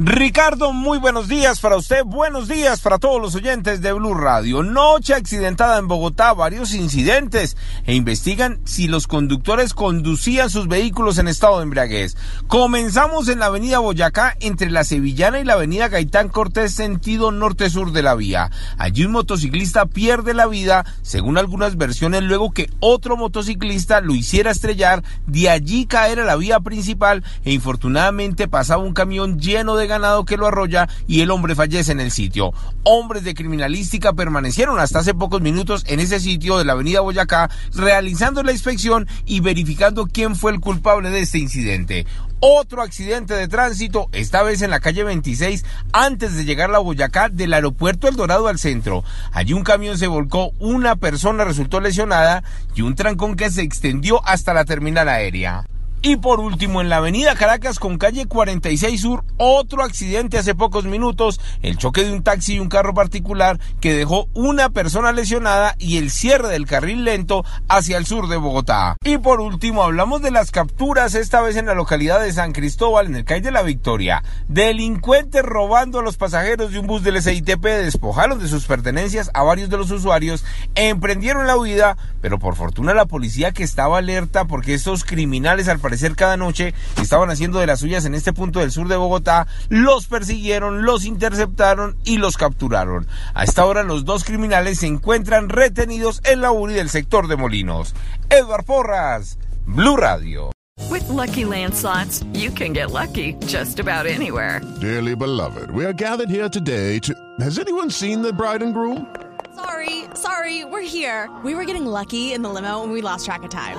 Ricardo, muy buenos días para usted, buenos días para todos los oyentes de Blue Radio. Noche accidentada en Bogotá, varios incidentes e investigan si los conductores conducían sus vehículos en estado de embriaguez. Comenzamos en la avenida Boyacá entre la Sevillana y la avenida Gaitán Cortés sentido norte-sur de la vía. Allí un motociclista pierde la vida, según algunas versiones, luego que otro motociclista lo hiciera estrellar, de allí caer a la vía principal e infortunadamente pasaba un camión lleno de ganado que lo arrolla y el hombre fallece en el sitio. Hombres de criminalística permanecieron hasta hace pocos minutos en ese sitio de la avenida Boyacá realizando la inspección y verificando quién fue el culpable de este incidente. Otro accidente de tránsito, esta vez en la calle 26, antes de llegar a Boyacá del aeropuerto El Dorado al centro. Allí un camión se volcó, una persona resultó lesionada y un trancón que se extendió hasta la terminal aérea. Y por último, en la avenida Caracas con calle 46 Sur, otro accidente hace pocos minutos, el choque de un taxi y un carro particular que dejó una persona lesionada y el cierre del carril lento hacia el sur de Bogotá. Y por último, hablamos de las capturas, esta vez en la localidad de San Cristóbal, en el calle de la Victoria. Delincuentes robando a los pasajeros de un bus del SITP despojaron de sus pertenencias a varios de los usuarios, emprendieron la huida, pero por fortuna la policía que estaba alerta porque estos criminales al parecer cada noche estaban haciendo de las suyas en este punto del sur de Bogotá, los persiguieron, los interceptaron y los capturaron. A esta hora los dos criminales se encuentran retenidos en la URI del sector de Molinos. Edward Porras, Blue Radio. With Lucky Land slots, you can get lucky just about anywhere. Dearly beloved, we are gathered here today to. Has anyone seen the bride and groom? Sorry, sorry, we're here. We were getting lucky in the limo and we lost track of time.